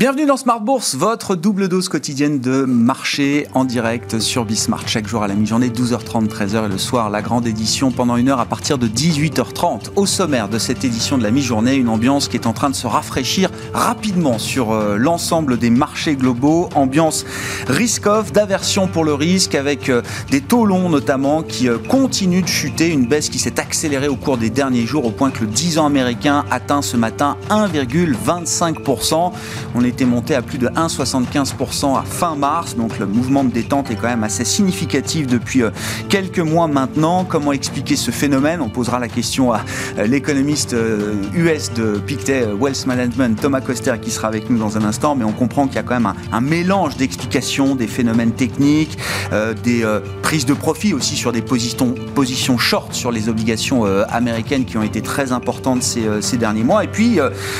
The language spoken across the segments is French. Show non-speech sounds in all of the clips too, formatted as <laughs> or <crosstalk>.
Bienvenue dans Smart Bourse, votre double dose quotidienne de marché en direct sur Bismart. Chaque jour à la mi-journée, 12h30, 13h et le soir, la grande édition pendant une heure à partir de 18h30. Au sommaire de cette édition de la mi-journée, une ambiance qui est en train de se rafraîchir rapidement sur euh, l'ensemble des marchés globaux. Ambiance risk-off, d'aversion pour le risque avec euh, des taux longs notamment qui euh, continuent de chuter. Une baisse qui s'est accélérée au cours des derniers jours au point que le 10 ans américain atteint ce matin 1,25%. On est était monté à plus de 1,75% à fin mars. Donc le mouvement de détente est quand même assez significatif depuis euh, quelques mois maintenant. Comment expliquer ce phénomène? On posera la question à euh, l'économiste US euh, de Pictet Wealth Management, Thomas Coster, qui sera avec nous dans un instant. Mais on comprend qu'il y a quand même un, mélange d'explications, des phénomènes techniques, des prises de profit aussi sur des positions, positions short sur les obligations américaines qui ont été très importantes ces, ces derniers mois. Et puis,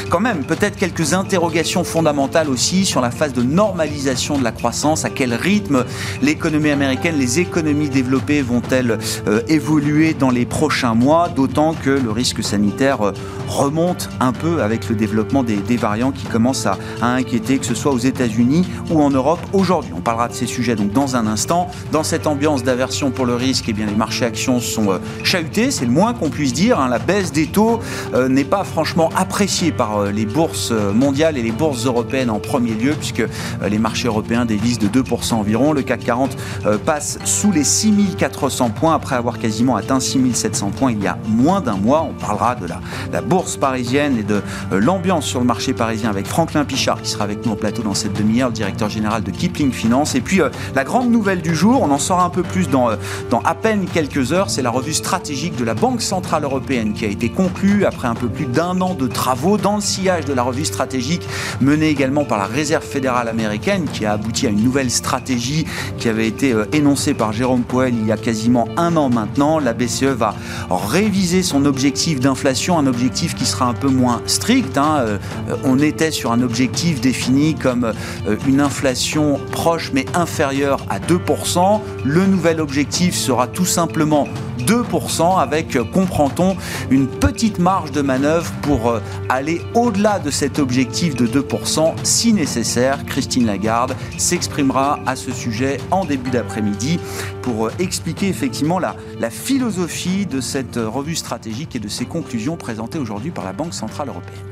quand même, peut-être quelques interrogations fondamentales aussi sur la phase de normalisation de la croissance, à quel rythme l'économie américaine, les économies développées vont-elles euh, évoluer dans les prochains mois, d'autant que le risque sanitaire euh, remonte un peu avec le développement des, variants qui commencent à, inquiéter, que ce soit aux États-Unis ou en Europe aujourd'hui. On parlera de ces sujets donc dans un instant. Dans cette ambiance d'aversion pour le risque, eh bien, les marchés actions sont euh, chahutés, c'est le moins qu'on puisse dire. Hein. La baisse des taux n'est pas franchement appréciée par les bourses mondiales et les bourses européennes en premier lieu, puisque euh, les marchés européens dévisent de 2% environ. Le CAC 40 euh, passe sous les 6400 points après avoir quasiment atteint 6700 points il y a moins d'un mois. On parlera de la, la bourse parisienne et de euh, l'ambiance sur le marché parisien avec Franklin Pichard qui sera avec nous au plateau dans cette demi-heure, le directeur général de Kipling Finance. Et puis la grande nouvelle du jour, on en saura un peu plus dans, dans à peine quelques heures, c'est la revue stratégique de la Banque Centrale Européenne qui a été conclue après un peu plus d'un an de travaux dans le sillage de la revue stratégique menée également par la Réserve fédérale américaine qui a abouti à une nouvelle stratégie qui avait été euh, énoncée par Jérôme Powell il y a quasiment un an maintenant. La BCE va réviser son objectif d'inflation, un objectif qui sera un peu moins strict. Hein. Euh, on était sur un objectif défini comme euh, une inflation proche mais inférieure à 2%. Le nouvel objectif sera tout simplement 2% avec, comprend-on, une petite marge de manœuvre pour aller au-delà de cet objectif de 2% si nécessaire. Christine Lagarde s'exprimera à ce sujet en début d'après-midi pour euh, expliquer effectivement la, philosophie de cette euh, revue stratégique et de ses conclusions présentées aujourd'hui par la Banque Centrale Européenne.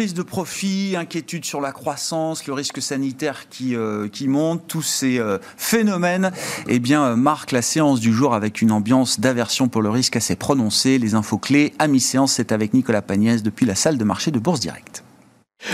Prise de profit, inquiétude sur la croissance, le risque sanitaire qui, euh, qui monte, tous ces euh, phénomènes eh bien, euh, marquent la séance du jour avec une ambiance d'aversion pour le risque assez prononcée. Les infos clés à mi-séance, c'est avec Nicolas Pagnès depuis la salle de marché de Bourse Directe.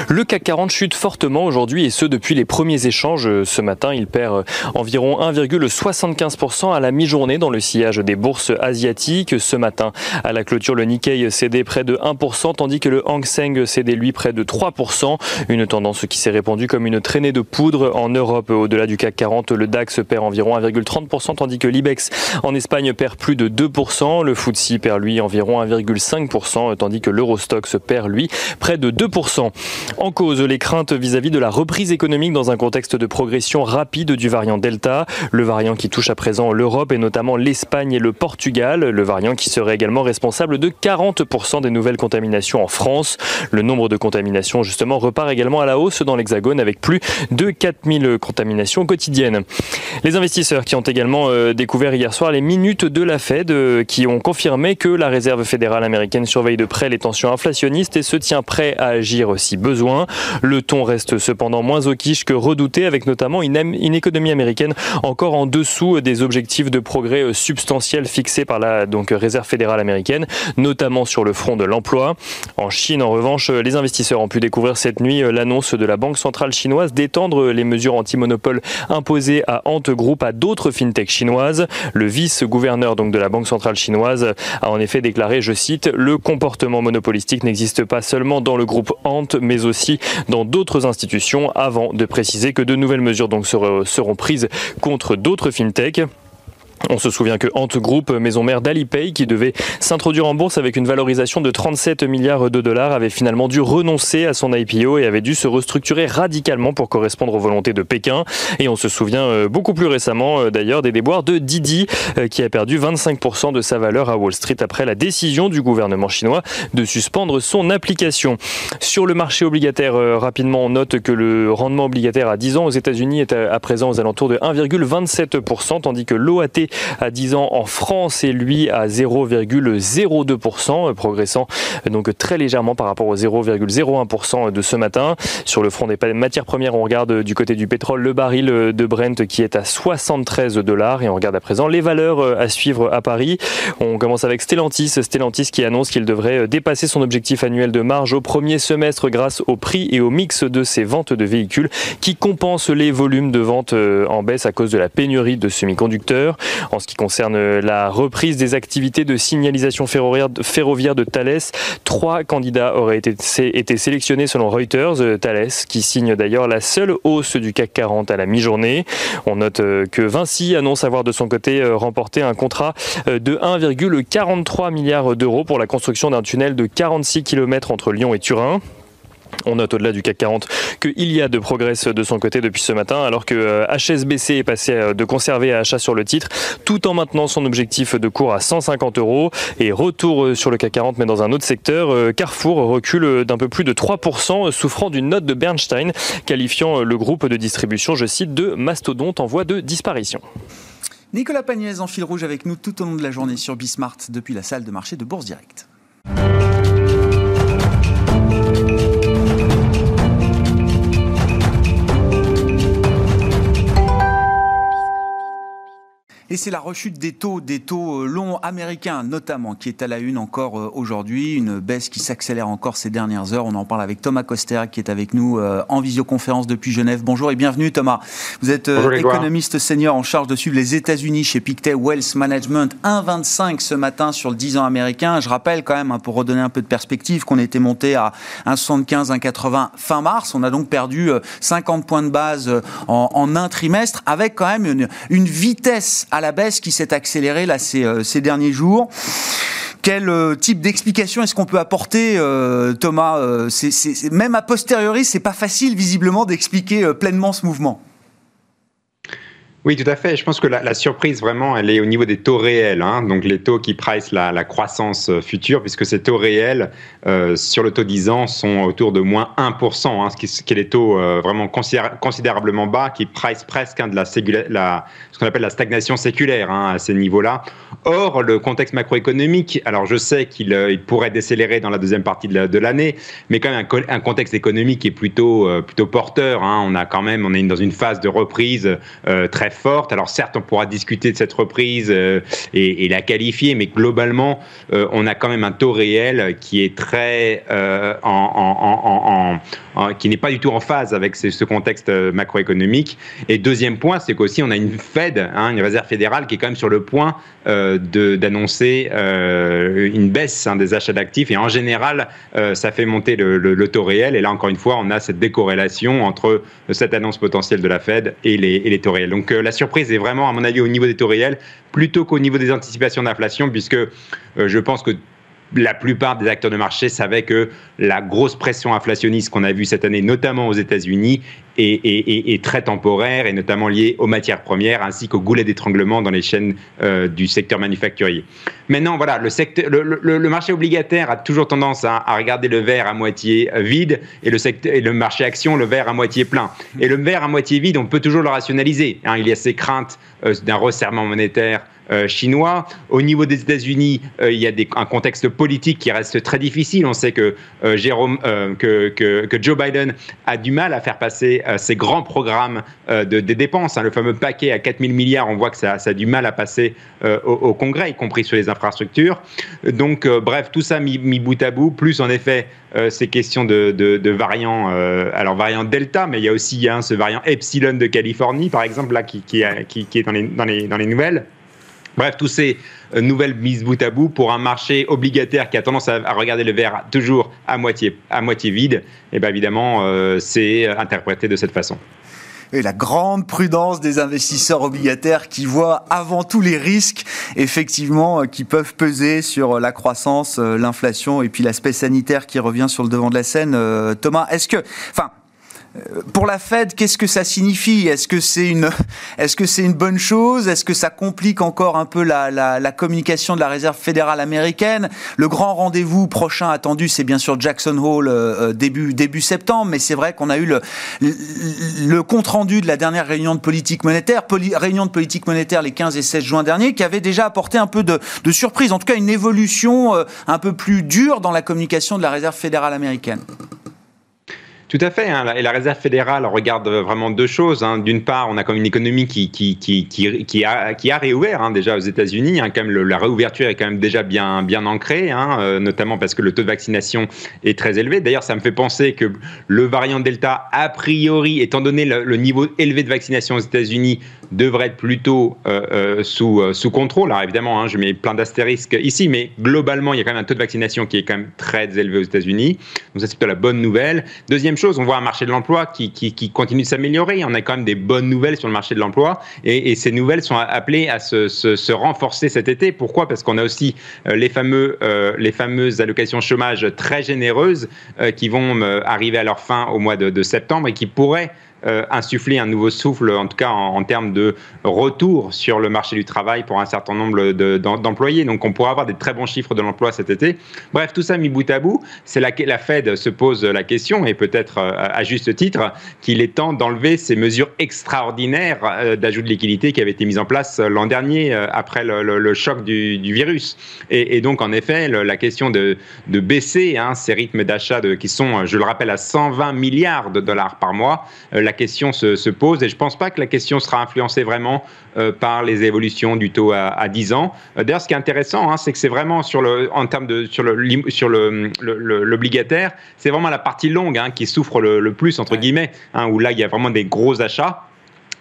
Le CAC 40 chute fortement aujourd'hui et ce depuis les premiers échanges. Ce matin, il perd environ 1,75% à la mi-journée dans le sillage des bourses asiatiques. Ce matin, à la clôture, le Nikkei cédait près de 1%, tandis que le Hang Seng cédait lui près de 3%. Une tendance qui s'est répandue comme une traînée de poudre en Europe. Au-delà du CAC 40, le DAX perd environ 1,30%, tandis que l'IBEX en Espagne perd plus de 2%. Le FTSE perd lui environ 1,5%, tandis que l'Eurostox perd lui près de 2%. En cause, les craintes vis-à-vis de la reprise économique dans un contexte de progression rapide du variant Delta, le variant qui touche à présent l'Europe et notamment l'Espagne et le Portugal, le variant qui serait également responsable de 40% des nouvelles contaminations en France. Le nombre de contaminations justement repart également à la hausse dans l'Hexagone avec plus de 4000 contaminations quotidiennes. Les investisseurs qui ont également euh, découvert hier soir les minutes de la Fed euh, qui ont confirmé que la Réserve fédérale américaine surveille de près les tensions inflationnistes et se tient prêt à agir si Le ton reste cependant moins au quiche que redouté, avec notamment une, économie américaine encore en dessous des objectifs de progrès euh, substantiels fixés par la Réserve fédérale américaine, notamment sur le front de l'emploi. En Chine, en revanche, les investisseurs ont pu découvrir cette nuit euh, l'annonce de la Banque centrale chinoise d'étendre les mesures anti-monopole imposées à Ant Group à d'autres fintechs chinoises. Le vice-gouverneur donc de la Banque centrale chinoise a en effet déclaré, je cite, le comportement monopolistique n'existe pas seulement dans le groupe Ant, mais mais aussi dans d'autres institutions, avant de préciser que de nouvelles mesures donc seront prises contre d'autres fintechs. On se souvient que Ant Group, maison mère d'Alipay, qui devait s'introduire en bourse avec une valorisation de 37 milliards de dollars, avait finalement dû renoncer à son IPO et avait dû se restructurer radicalement pour correspondre aux volontés de Pékin. Et on se souvient euh, beaucoup plus récemment euh, d'ailleurs des déboires de Didi, euh, qui a perdu 25% de sa valeur à Wall Street après la décision du gouvernement chinois de suspendre son application. Sur le marché obligataire, rapidement, on note que le rendement obligataire à 10 ans aux États-Unis est à présent aux alentours de 1,27%, tandis que l'OAT à 10 ans en France et lui à 0,02%, progressant donc très légèrement par rapport au 0,01% de ce matin. Sur le front des matières premières, on regarde du côté du pétrole le baril de Brent qui est à 73 dollars et on regarde à présent les valeurs à suivre à Paris. On commence avec Stellantis, Stellantis qui annonce qu'il devrait dépasser son objectif annuel de marge au premier semestre grâce au prix et au mix de ses ventes de véhicules qui compensent les volumes de ventes en baisse à cause de la pénurie de semi-conducteurs. En ce qui concerne la reprise des activités de signalisation ferroviaire de Thales, trois candidats auraient été, sélectionnés selon Reuters. Euh, Thales, qui signe d'ailleurs la seule hausse du CAC 40 à la mi-journée. On note euh, que Vinci annonce avoir de son côté euh, remporté un contrat de 1,43 milliard d'euros pour la construction d'un tunnel de 46 km entre Lyon et Turin. On note au-delà du CAC 40 qu'il y a de progrès de son côté depuis ce matin, alors que HSBC euh, est passé euh, de conserver à achat sur le titre, tout en maintenant son objectif de cours à 150 euros. Et retour euh, sur le CAC 40, mais dans un autre secteur, Carrefour recule d'un peu plus de 3%, souffrant d'une note de Bernstein, qualifiant le groupe de distribution, je cite, de mastodonte en voie de disparition. Nicolas Pagnès en fil rouge avec nous tout au long de la journée sur Bismart depuis la salle de marché de Bourse Directe. Et c'est la rechute des taux, des taux euh, longs américains notamment, qui est à la une encore euh, aujourd'hui. Une baisse qui s'accélère encore ces dernières heures. On en parle avec Thomas Coster qui est avec nous euh, en visioconférence depuis Genève. Bonjour et bienvenue Thomas. Vous êtes économiste senior en charge de suivre les États-Unis chez Pictet Wealth Management. 1,25 ce matin sur le 10 ans américain. Je rappelle quand même, hein, pour redonner un peu de perspective, qu'on était monté à 1,75, 1,80 fin mars. On a donc perdu 50 points de base en, un trimestre avec quand même une, une vitesse à la baisse qui s'est accélérée là ces, euh, derniers jours. Quel euh, type d'explication est-ce qu'on peut apporter, euh, Thomas Même a posteriori, c'est pas facile visiblement d'expliquer pleinement ce mouvement. Oui, tout à fait. Je pense que la, surprise, vraiment, elle est au niveau des taux réels. Hein. donc, les taux qui price la, croissance euh, future, puisque ces taux réels euh, sur le taux 10 ans sont autour de moins 1%, hein, ce, qui, est des taux euh, vraiment considérablement bas, qui price presque hein, de la, ce qu'on appelle la stagnation séculaire hein, à ces niveaux-là. Or, le contexte macroéconomique, alors je sais qu'il il pourrait décélérer dans la deuxième partie de l'année, mais quand même un, contexte économique est plutôt, plutôt porteur. On a quand même, on est dans une phase de reprise très forte. Alors certes, on pourra discuter de cette reprise euh, et, la qualifier, mais globalement, euh, on a quand même un taux réel qui est très euh, qui n'est pas du tout en phase avec ce, contexte macroéconomique. Et deuxième point, c'est qu'aussi on a une Fed, hein, une réserve fédérale, qui est quand même sur le point d'annoncer une baisse hein, des achats d'actifs. Et en général, ça fait monter le, taux réel. Et là, encore une fois, on a cette décorrélation entre cette annonce potentielle de la Fed et les, et les taux réels. Donc la surprise est vraiment, à mon avis, au niveau des taux réels, plutôt qu'au niveau des anticipations d'inflation, puisque euh, je pense que la plupart des acteurs de marché savaient que la grosse pression inflationniste qu'on a vue cette année, notamment aux États-Unis, est, très temporaire et notamment liée aux matières premières ainsi qu'au goulet d'étranglement dans les chaînes euh, du secteur manufacturier. Maintenant, voilà, le, marché obligataire a toujours tendance à, regarder le verre à moitié vide et le, et marché action, le verre à moitié plein. Et le verre à moitié vide, on peut toujours le rationaliser. Hein. il y a ces craintes euh, d'un resserrement monétaire euh, chinois. Au niveau des États-Unis, euh, il y a un contexte politique qui reste très difficile. On sait euh, que, Joe Biden a du mal à faire passer ses grands programmes de, des dépenses. Hein. le fameux paquet à 4 000 milliards, on voit que ça, a du mal à passer au, Congrès, y compris sur les infrastructures. Donc, bref, tout ça mis, bout à bout, plus en effet ces questions de, variants, alors variant Delta, mais il y a aussi hein, ce variant Epsilon de Californie, par exemple, là, qui, est dans les, dans les nouvelles. Bref, tous ces nouvelles mises bout à bout pour un marché obligataire qui a tendance à, regarder le verre toujours à moitié, à moitié vide, et eh bien évidemment, c'est interprété de cette façon et la grande prudence des investisseurs obligataires qui voient avant tout les risques, effectivement, euh, qui peuvent peser sur euh, la croissance, euh, l'inflation et puis l'aspect sanitaire qui revient sur le devant de la scène. Thomas, est-ce que, enfin, euh, pour la Fed, qu'est-ce que ça signifie? Est-ce que c'est une, <laughs> est-ce une bonne chose? Est-ce que ça complique encore un peu la, communication de la Réserve fédérale américaine? Le grand rendez-vous prochain attendu, c'est bien sûr Jackson Hole euh, euh, début septembre, mais c'est vrai qu'on a eu le, compte rendu de la dernière réunion de politique monétaire, réunion de politique monétaire les 15 et 16 juin dernier, qui avait déjà apporté un peu de, de surprise, en tout cas une évolution un peu plus dure dans la communication de la Réserve fédérale américaine. Tout à fait. Hein. Et la Réserve fédérale regarde vraiment deux choses. Hein. D'une part, on a comme une économie qui, a, réouvert hein, déjà aux États-Unis. Quand même, la réouverture est quand même déjà bien, bien ancrée, euh, notamment parce que le taux de vaccination est très élevé. D'ailleurs, ça me fait penser que le variant Delta, a priori, étant donné le, niveau élevé de vaccination aux États-Unis, devrait être plutôt euh, euh, sous, sous contrôle. Alors évidemment, je mets plein d'astérisques ici, mais globalement, il y a quand même un taux de vaccination qui est quand même très élevé aux États-Unis. Donc ça, c'est plutôt la bonne nouvelle. Deuxième chose, on voit un marché de l'emploi qui, continue de s'améliorer. On a quand même des bonnes nouvelles sur le marché de l'emploi et, ces nouvelles sont appelées à se, renforcer cet été. Pourquoi? Parce qu'on a aussi euh, les, fameux, euh, les fameuses allocations chômage très généreuses euh, qui vont arriver à leur fin au mois de septembre et qui pourraient euh, insuffler un nouveau souffle, en tout cas en, termes de retour sur le marché du travail pour un certain nombre d'employés. Donc on pourra avoir des très bons chiffres de l'emploi cet été. Bref, tout ça mis bout à bout, c'est la, Fed se pose la question, et peut-être euh, à juste titre, qu'il est temps d'enlever ces mesures extraordinaires euh, d'ajout de liquidité qui avaient été mises en place l'an dernier après le, choc du, virus. Et, donc en effet, la question de, de baisser hein, ces rythmes d'achat qui sont, je le rappelle, à 120 milliards de dollars par mois, la question se, pose et je ne pense pas que la question sera influencée vraiment euh, par les évolutions du taux à, 10 ans. Euh, d'ailleurs, ce qui est intéressant, hein, c'est que c'est vraiment sur le, en termes de sur le sur le l'obligataire, c'est vraiment la partie longue hein, qui souffre le, plus entre guillemets, hein, où là il y a vraiment des gros achats.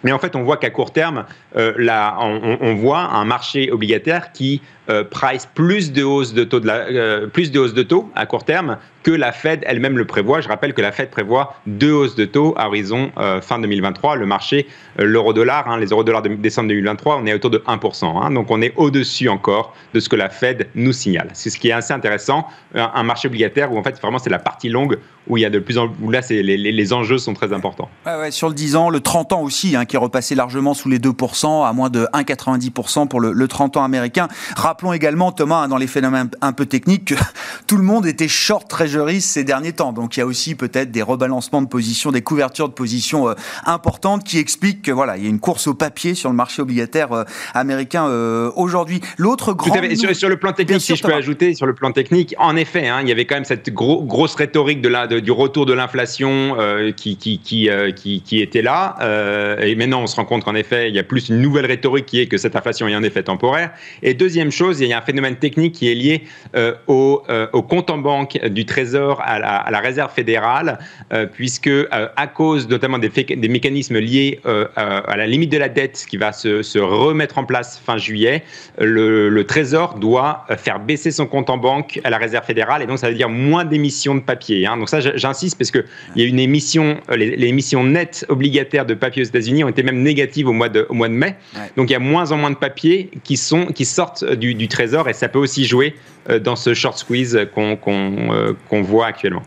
Mais en fait, on voit qu'à court terme, euh, là, on, voit un marché obligataire qui euh, price plus de hausse de taux de la, euh, plus de hausse de taux à court terme que la Fed elle-même le prévoit. Je rappelle que la Fed prévoit deux hausses de taux à horizon euh, fin 2023. Le marché, l'euro-dollar, hein, les euros-dollars de décembre 2023, on est autour de 1%. Hein. donc on est au-dessus encore de ce que la Fed nous signale. C'est ce qui est assez intéressant. Un, marché obligataire où en fait vraiment c'est la partie longue où il y a de plus en où là les, enjeux sont très importants. sur le 10 ans, le 30 ans aussi, hein, qui est repassé largement sous les 2%, à moins de 1,90% pour le 30 ans américain. Rappelons également, Thomas, hein, dans les phénomènes un peu techniques, que <laughs> tout le monde était short treasury ces derniers temps. Donc il y a aussi peut-être des rebalancements de position, des couvertures de position euh, importantes qui expliquent que voilà, il y a une course au papier sur le marché obligataire euh, américain euh, aujourd'hui. L'autre grand sur, sur, le plan technique, si je peux ajouter, sur le plan technique, en effet, hein, il y avait quand même cette grosse rhétorique de la, du retour de l'inflation qui, qui, qui, qui, était là. et maintenant, on se rend compte qu'en effet, il y a plus une nouvelle rhétorique qui est que cette inflation est en effet temporaire. Et deuxième chose, il y a un phénomène technique qui est lié euh, euh, au, compte en banque du Trésor à la, Réserve fédérale, euh, puisque à cause notamment des, des mécanismes liés à la limite de la dette qui va se, remettre en place fin juillet, le, Trésor doit faire baisser son compte en banque à la Réserve fédérale, et donc ça veut dire moins d'émissions de papier. Hein. Donc ça, j'insiste, parce qu'il y a une émission, les, émissions nettes obligataires de papier aux États-Unis ont été même négatives au mois de, au mois de mai. Donc il y a moins en moins de papiers qui, sont, qui sortent du, du Trésor et ça peut aussi jouer euh, dans ce short squeeze qu'on euh, qu'on voit actuellement.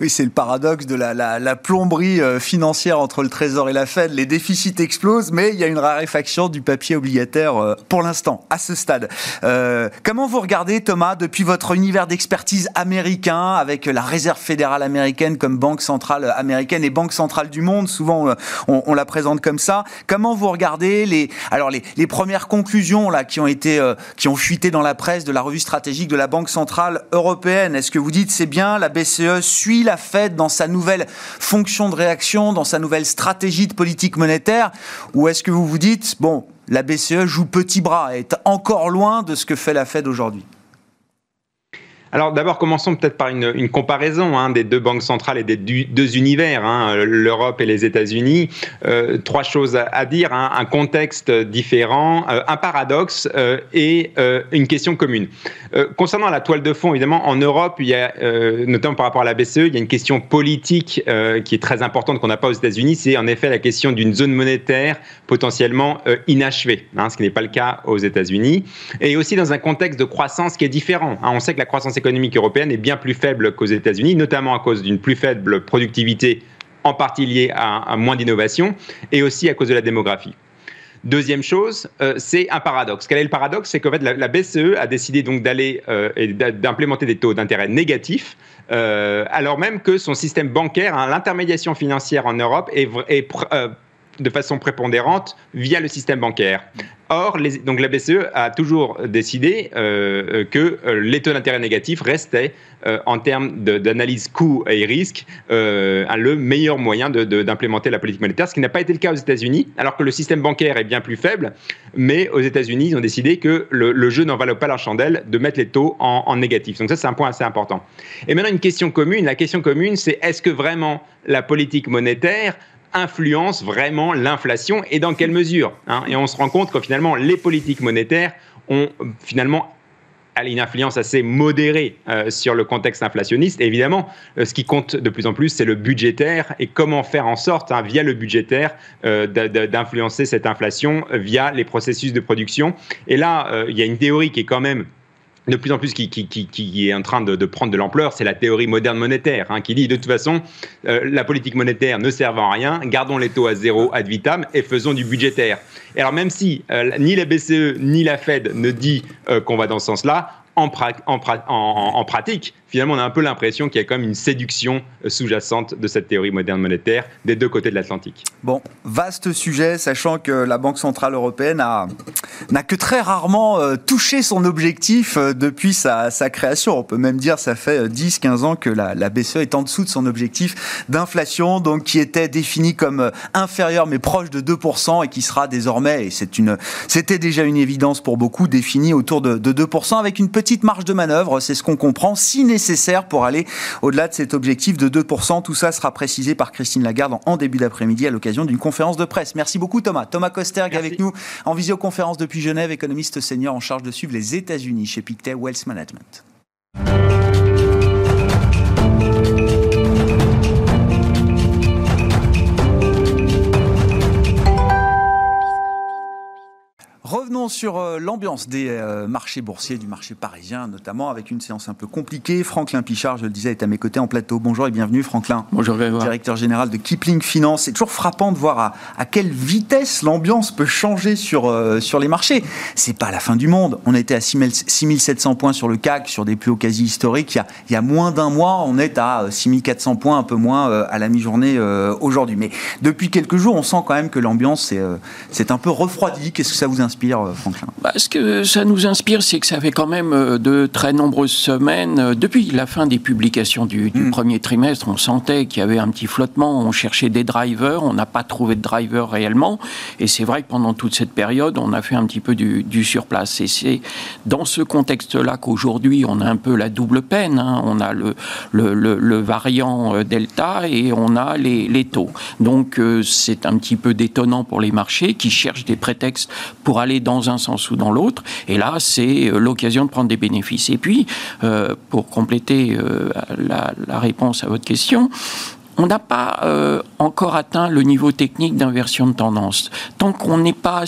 Oui, c'est le paradoxe de la, plomberie euh, financière entre le Trésor et la Fed. Les déficits explosent, mais il y a une raréfaction du papier obligataire pour l'instant, à ce stade. comment vous regardez, Thomas, depuis votre univers d'expertise américain, avec la Réserve fédérale américaine comme banque centrale américaine et banque centrale du monde, souvent on, la présente comme ça. Comment vous regardez les, alors les premières conclusions là qui ont été, qui ont fuité dans la presse de la revue stratégique de la Banque Centrale Européenne. Est-ce que vous dites c'est bien, la BCE suit la Fed dans sa nouvelle fonction de réaction, dans sa nouvelle stratégie de politique monétaire Ou est-ce que vous vous dites, bon, la BCE joue petit bras, est encore loin de ce que fait la Fed aujourd'hui? Alors d'abord, commençons peut-être par une, comparaison hein, des deux banques centrales et des deux univers, hein, l'Europe et les États-Unis. Euh, trois choses à, dire, hein, un contexte différent, euh, un paradoxe euh, et une question commune. concernant la toile de fond, évidemment, en Europe, notamment par rapport à la BCE, il y a une question politique qui est très importante qu'on n'a pas aux États-Unis, c'est en effet la question d'une zone monétaire potentiellement inachevée, ce qui n'est pas le cas aux États-Unis, et aussi dans un contexte de croissance qui est différent. on sait que la croissance économique européenne est bien plus faible qu'aux États-Unis, notamment à cause d'une plus faible productivité, en partie liée à, moins d'innovation, et aussi à cause de la démographie. Deuxième chose, euh, c'est un paradoxe. Quel est le paradoxe? C'est qu'en fait, la, BCE a décidé donc d'aller euh, et d'implémenter des taux d'intérêt négatifs, euh, alors même que son système bancaire, hein, l'intermédiation financière en Europe, est, est de façon prépondérante via le système bancaire. Or, donc la BCE a toujours décidé euh, que euh, les taux d'intérêt négatifs restaient, euh, en termes d'analyse coût et risque, le meilleur moyen d'implémenter la politique monétaire, ce qui n'a pas été le cas aux États-Unis, alors que le système bancaire est bien plus faible. Mais aux États-Unis, ils ont décidé que le, jeu n'en valait pas la chandelle de mettre les taux en, en négatif. Donc ça, c'est un point assez important. Et maintenant, une question commune. La question commune, c'est est-ce que vraiment la politique monétaire influence vraiment l'inflation et dans quelle mesure hein. Et on se rend compte que finalement, les politiques monétaires ont finalement une influence assez modérée euh, sur le contexte inflationniste. évidemment, euh, ce qui compte de plus en plus, c'est le budgétaire et comment faire en sorte, hein, via le budgétaire, euh, d'influencer cette inflation via les processus de production. Et là, il y a une théorie qui est quand même de plus en plus qui, est en train de, prendre de l'ampleur, c'est la théorie moderne monétaire, hein, qui dit de toute façon, euh, la politique monétaire ne sert à rien, gardons les taux à zéro ad vitam et faisons du budgétaire. Et alors même si euh, ni la BCE ni la Fed ne dit euh, qu'on va dans ce sens-là, en, en, pratique, finalement, on a un peu l'impression qu'il y a quand même une séduction euh, sous-jacente de cette théorie moderne monétaire des deux côtés de l'Atlantique. Bon, vaste sujet, sachant que la Banque Centrale Européenne n'a que très rarement euh, touché son objectif euh, depuis sa, création. On peut même dire ça fait 10-15 ans que la, la, BCE est en dessous de son objectif d'inflation, donc qui était défini comme inférieur mais proche de 2% et qui sera désormais, et c'était déjà une évidence pour beaucoup, défini autour de, de 2% avec une petite marge de manœuvre, c'est ce qu'on comprend, si nécessaire nécessaire pour aller au-delà de cet objectif de 2%. Tout ça sera précisé par Christine Lagarde en début d'après-midi à l'occasion d'une conférence de presse. Merci beaucoup Thomas. Thomas Kosterg avec nous en visioconférence depuis Genève, économiste senior en charge de suivre les États-Unis chez Pictet Wealth Management. Revenons sur euh, l'ambiance des euh, marchés boursiers, du marché parisien, notamment avec une séance un peu compliquée. Franklin Pichard, je le disais, est à mes côtés en plateau. Bonjour et bienvenue, Franklin. Bonjour, Directeur général de Kipling Finance. C'est toujours frappant de voir à, quelle vitesse l'ambiance peut changer sur, euh, sur les marchés. C'est pas la fin du monde. On était à 6700 points sur le CAC, sur des plus hauts quasi historiques. Il y a, il y a moins d'un mois, on est à 6400 points, un peu moins à la mi-journée aujourd'hui. Mais depuis quelques jours, on sent quand même que l'ambiance c'est un peu refroidie. Qu'est-ce que ça vous inspire? Euh, bah, Ce que ça nous inspire, c'est que ça fait quand même euh, de très nombreuses semaines, euh, depuis la fin des publications du, mm. premier trimestre, on sentait qu'il y avait un petit flottement, on cherchait des drivers, on n'a pas trouvé de drivers réellement, et c'est vrai que pendant toute cette période, on a fait un petit peu du, surplace. Et c'est dans ce contexte-là qu'aujourd'hui, on a un peu la double peine. Hein. On a le, le, variant Delta et on a les, les taux. Donc c'est un petit peu détonnant pour les marchés qui cherchent des prétextes pour aller dans un sens ou dans l'autre. Et là, c'est euh, l'occasion de prendre des bénéfices. Et puis, euh, pour compléter euh, la, réponse à votre question, on n'a pas encore atteint le niveau technique d'inversion de tendance. Tant qu'on n'est pas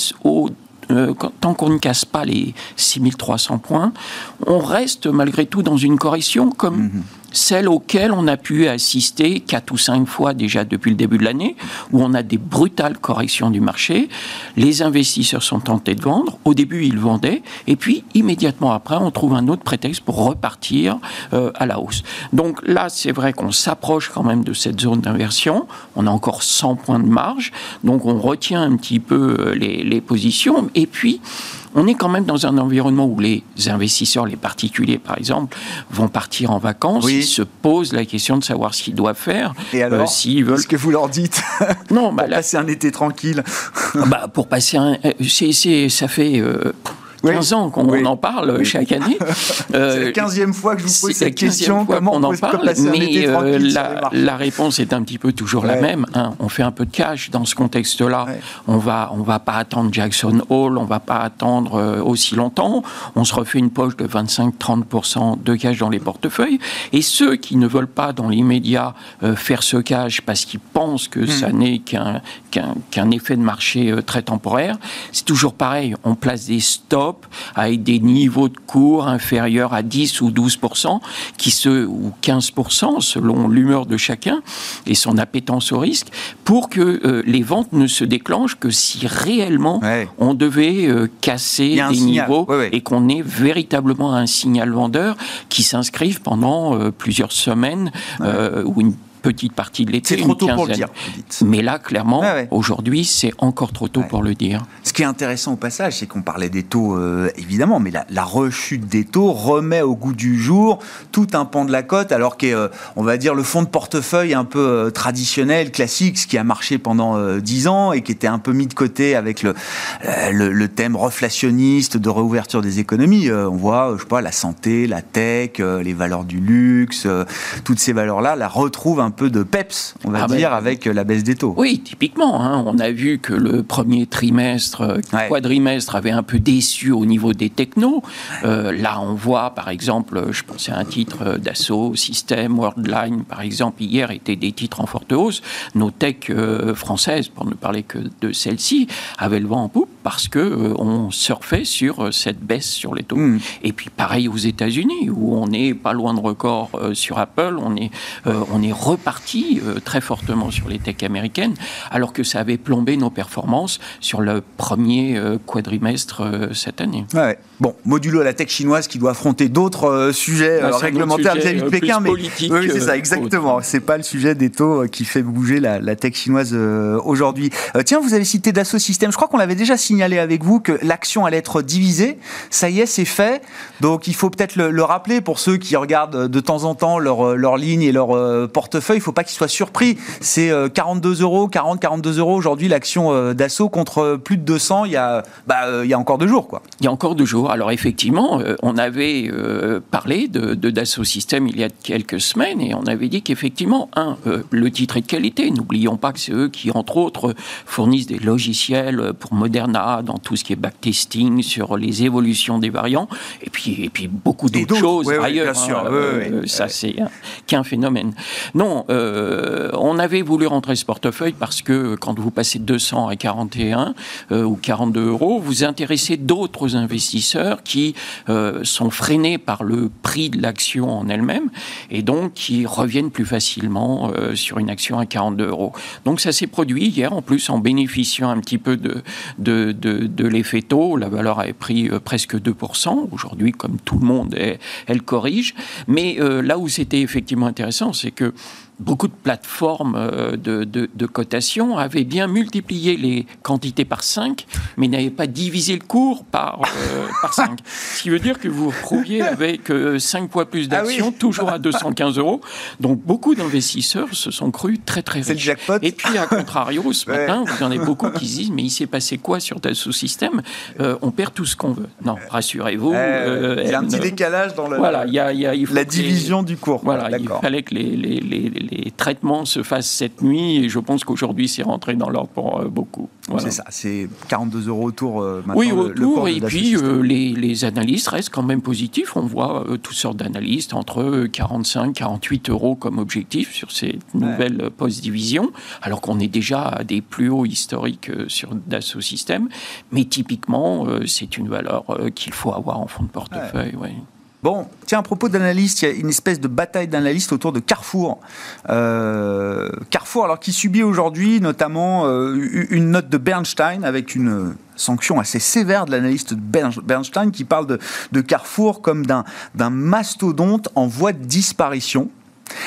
tant qu'on ne casse pas les 6300 points, on reste malgré tout dans une correction comme mhm celle auxquelles on a pu assister quatre ou cinq fois déjà depuis le début de l'année, où on a des brutales corrections du marché. Les investisseurs sont tentés de vendre. Au début, ils vendaient, et puis immédiatement après, on trouve un autre prétexte pour repartir euh, à la hausse. Donc là, c'est vrai qu'on s'approche quand même de cette zone d'inversion. On a encore 100 points de marge, donc on retient un petit peu euh, les positions. Et puis, on est quand même dans un environnement où les investisseurs, les particuliers par exemple, vont partir en vacances, ils se posent la question de savoir ce qu'ils doivent faire. Et alors, euh, s'ils veulent... ce que vous leur dites Non, bah, là, c'est un été tranquille. bah, pour passer un, c'est, ça fait. Euh, 15 ans qu'on en parle chaque année. <laughs> c'est la 15e fois que je vous pose cette question. Comment on, en parle Mais la, la, réponse est un petit peu toujours la même. Hein. On fait un peu de cash dans ce contexte-là. On va, on va pas attendre Jackson Hole, on va pas attendre aussi longtemps. On se refait une poche de 25-30% de cash dans les portefeuilles. Et ceux qui ne veulent pas dans l'immédiat faire ce cash parce qu'ils pensent que hmm. ça n'est qu'un qu'un effet de marché euh, très temporaire. C'est toujours pareil, on place des stops avec des niveaux de cours inférieurs à 10 ou 12 qui se, ou 15% selon l'humeur de chacun et son appétence au risque, pour que euh, les ventes ne se déclenchent que si réellement on devait euh, casser des niveaux et qu'on ait véritablement un signal vendeur qui s'inscrive pendant plusieurs semaines ou une petite partie de l'été. C'est trop tôt pour le dire. Mais là, clairement, aujourd'hui, c'est encore trop tôt pour le dire. Ce qui est intéressant au passage, c'est qu'on parlait des taux, euh, évidemment, mais la, rechute des taux remet au goût du jour tout un pan de la cote, alors qu'on euh, va dire, le fonds de portefeuille un peu euh, traditionnel, classique, ce qui a marché pendant dix ans et qui était un peu mis de côté avec le, le, thème reflationniste de réouverture des économies. on voit, je sais pas, la santé, la tech, les valeurs du luxe, toutes ces valeurs-là, la retrouvent un peu de peps, on va ah ben, dire, avec la baisse des taux. Oui, typiquement. Hein. on a vu que le premier trimestre, euh, quadrimestre avait un peu déçu au niveau des technos. Euh, là, on voit, par exemple, je pensais à un titre euh, d'assaut, System, Worldline, par exemple, hier étaient des titres en forte hausse. Nos techs françaises, pour ne parler que de celles-ci, avaient le vent en poupe parce que on surfait sur cette baisse sur les taux. Hmm. Et puis pareil aux États-Unis où on n'est pas loin de record sur Apple, on est on est reparti euh, très fortement sur les techs américaines, alors que ça avait plombé nos performances sur le premier euh, quadrimestre euh, cette année. Ouais. Bon, modulo la tech chinoise qui doit affronter d'autres sujets ah, réglementaires vis-à-vis de Pékin, mais oui, c'est ça, exactement. C'est pas le sujet des taux qui fait bouger la, tech chinoise aujourd'hui. tiens, vous avez cité Dassault Systèmes. Je crois qu'on l'avait déjà signalé avec vous que l'action allait être divisée. Ça y est, c'est fait. Donc, il faut peut-être le, rappeler pour ceux qui regardent de temps en temps leur, leur ligne et leur portefeuille il ne faut pas qu'il soit surpris. C'est 42 euh, euros, 40, 42 euros aujourd'hui l'action euh, d'assaut contre euh, plus de 200 il y a, bah, il y a encore deux jours. Quoi. Il y a encore deux jours. Alors effectivement, on avait parlé de, de Dassault Systèmes il y a quelques semaines et on avait dit qu'effectivement, un, le titre est de qualité. N'oublions pas que c'est eux qui, entre autres, fournissent des logiciels pour Moderna dans tout ce qui est backtesting sur les évolutions des variants et puis, et puis beaucoup d'autres choses ailleurs. Hein. ça, c'est qu'un phénomène. Non, euh, on avait voulu rentrer ce portefeuille parce que quand vous passez de 200 à 41 euh, ou 42 euros, vous intéressez d'autres investisseurs qui euh, sont freinés par le prix de l'action en elle-même et donc qui reviennent plus facilement sur une action à 42 euros. Donc ça s'est produit hier en plus en bénéficiant un petit peu de, de, de, l'effet taux. La valeur avait pris presque 2%. Aujourd'hui, comme tout le monde, elle, elle corrige. Mais là où c'était effectivement intéressant, c'est que beaucoup de plateformes euh, de, de, cotation avaient bien multiplié les quantités par 5, mais n'avaient pas divisé le cours par, euh, par <laughs> 5. Ce qui veut dire que vous retrouviez avec 5 euh, fois plus ah d'actions, toujours à 215 euros. Donc beaucoup d'investisseurs se sont crus très très riches. Et puis à contrario, ce <laughs> matin, vous en avez beaucoup qui disent mais il s'est passé quoi sur sous système On perd tout ce qu'on veut. Non, rassurez-vous. il y a un petit décalage dans voilà, y a, y a, la division du cours. Voilà, il fallait que les, les, les les traitements se fassent cette nuit et je pense qu'aujourd'hui c'est rentré dans l'ordre pour euh, beaucoup. C'est ça, c'est 42 euros autour euh, maintenant. Oui, autour, et puis euh, les, analystes restent quand même positifs. On voit toutes sortes d'analystes entre 45 48 euros comme objectif sur ces nouvelles post-divisions, alors qu'on est déjà à des plus hauts historiques sur Dassault Systèmes. Mais typiquement, c'est une valeur qu'il faut avoir en fond de portefeuille. Ouais. Bon, tiens, à propos d'analystes, il y a une espèce de bataille d'analystes autour de Carrefour. Euh, Carrefour, alors qui subit aujourd'hui notamment euh, une note de Bernstein avec une sanction assez sévère de l'analyste Bernstein qui parle de, Carrefour comme d'un mastodonte en voie de disparition.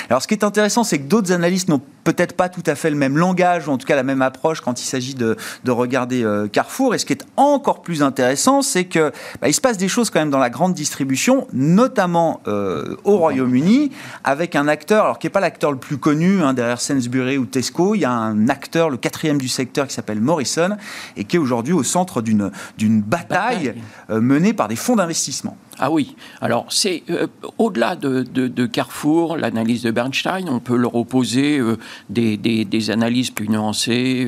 Alors, ce qui est intéressant, c'est que d'autres analystes n'ont peut-être pas tout à fait le même langage, ou en tout cas la même approche quand il s'agit de, regarder euh, Carrefour. Et ce qui est encore plus intéressant, c'est que bah, il se passe des choses quand même dans la grande distribution, notamment euh, au Royaume-Uni, avec un acteur, alors qui n'est pas l'acteur le plus connu hein, derrière Sainsbury ou Tesco, il y a un acteur, le quatrième du secteur, qui s'appelle Morrison, et qui est aujourd'hui au centre d'une bataille, euh, menée par des fonds d'investissement. Ah oui, alors c'est euh, au-delà de, Carrefour, l'analyse de Bernstein, on peut leur opposer euh, des, analyses plus nuancées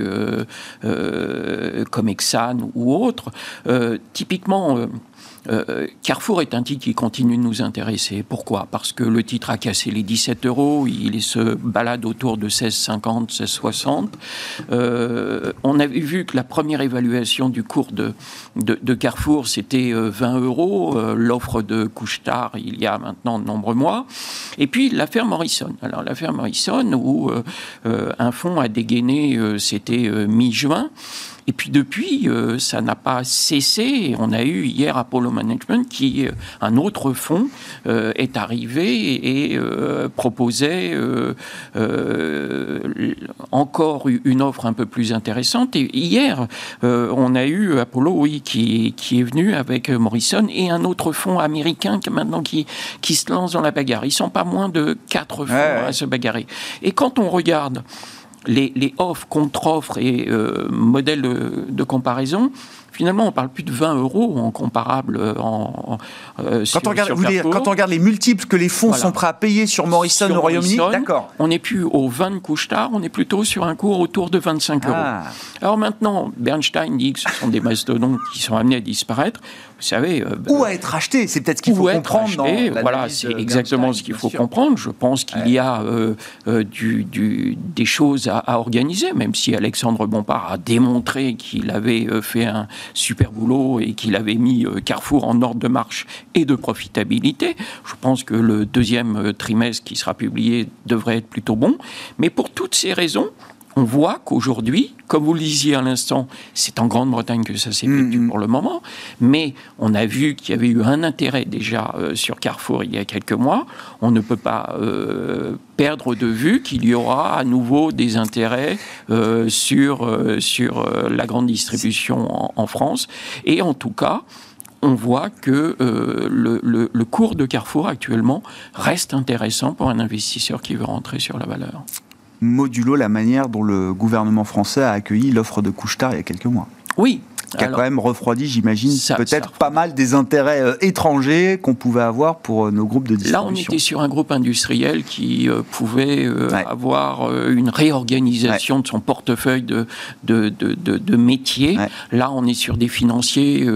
comme Exxon ou autres. typiquement, euh, Carrefour est un titre qui continue de nous intéresser. Pourquoi? Parce que le titre a cassé les 17 euros, il se balade autour de 16,50, 16,60. Euh, on avait vu que la première évaluation du cours de, Carrefour, c'était 20 euh, euros. L'offre de Couchetard, il y a maintenant de nombreux mois. Et puis l'affaire Morrison. Alors l'affaire Morrison, où un fonds a dégainé, c'était mi-juin. Et puis depuis, euh, ça n'a pas cessé. On a eu hier Apollo Management qui, euh, un autre fonds, euh, est arrivé et proposait encore une offre un peu plus intéressante. Et hier, on a eu Apollo, oui, qui, qui est venu avec Morrison et un autre fonds américain qui maintenant qui, qui se lance dans la bagarre. Ils sont pas moins de quatre fonds à se bagarrer. Et quand on regarde les, les offres, contre-offres et euh, modèles de, comparaison, finalement, on parle plus de 20 euros en comparable en, euh, quand, on regarde, quand on regarde les multiples que les fonds sont prêts à payer sur Morrison au Royaume-Uni, d'accord. On n'est plus au 20 de tard, on est plutôt sur un cours autour de 25 euros. Ah. Alors maintenant, Bernstein dit que ce sont des mastodontes qui sont amenés à disparaître. Vous savez. Euh, Ou à être acheté, c'est peut-être ce qu'il faut comprendre. Dans voilà, c'est exactement ce qu'il faut comprendre. Je pense qu'il y a euh, euh, du, du, des choses à, organiser, même si Alexandre Bompard a démontré qu'il avait fait un super boulot et qu'il avait mis Carrefour en ordre de marche et de profitabilité. Je pense que le deuxième trimestre qui sera publié devrait être plutôt bon. Mais pour toutes ces raisons, on voit qu'aujourd'hui, comme vous le disiez à l'instant, c'est en Grande-Bretagne que ça s'effectue mm, mm. pour le moment, mais on a vu qu'il y avait eu un intérêt déjà euh, sur Carrefour il y a quelques mois. On ne peut pas euh, perdre de vue qu'il y aura à nouveau des intérêts euh, sur, sur la grande distribution en, France. Et en tout cas, on voit que le, le, cours de Carrefour actuellement reste intéressant pour un investisseur qui veut rentrer sur la valeur modulo la manière dont le gouvernement français a accueilli l'offre de Couchetard il y a quelques mois. Oui, qui a quand même refroidi, j'imagine, peut-être pas mal des intérêts euh, étrangers qu'on pouvait avoir pour euh, nos groupes de distribution. Là, on était sur un groupe industriel qui euh, pouvait avoir une réorganisation de son portefeuille de, de, de, de, métiers. Là, on est sur des financiers,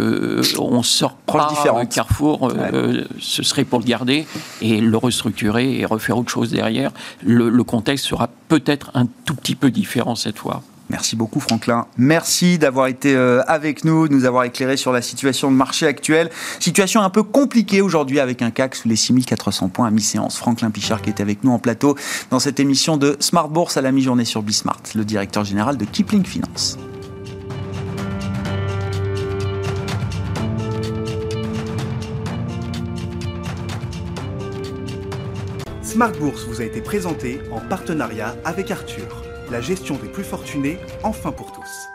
on sort pas Carrefour, ce serait pour le garder et le restructurer et refaire autre chose derrière. le contexte sera peut-être un tout petit peu différent cette fois. Merci beaucoup Franklin. Merci d'avoir été euh, avec nous, de nous avoir éclairé sur la situation de marché actuelle. Situation un peu compliquée aujourd'hui avec un CAC sous les 6400 points à mi-séance. Franklin Pichard qui est avec nous en plateau dans cette émission de Smart Bourse à la mi-journée sur Bismart, le directeur général de Kipling Finance. Smart Bourse vous a été présenté en partenariat avec Arthur la gestion des plus fortunés, enfin pour tous.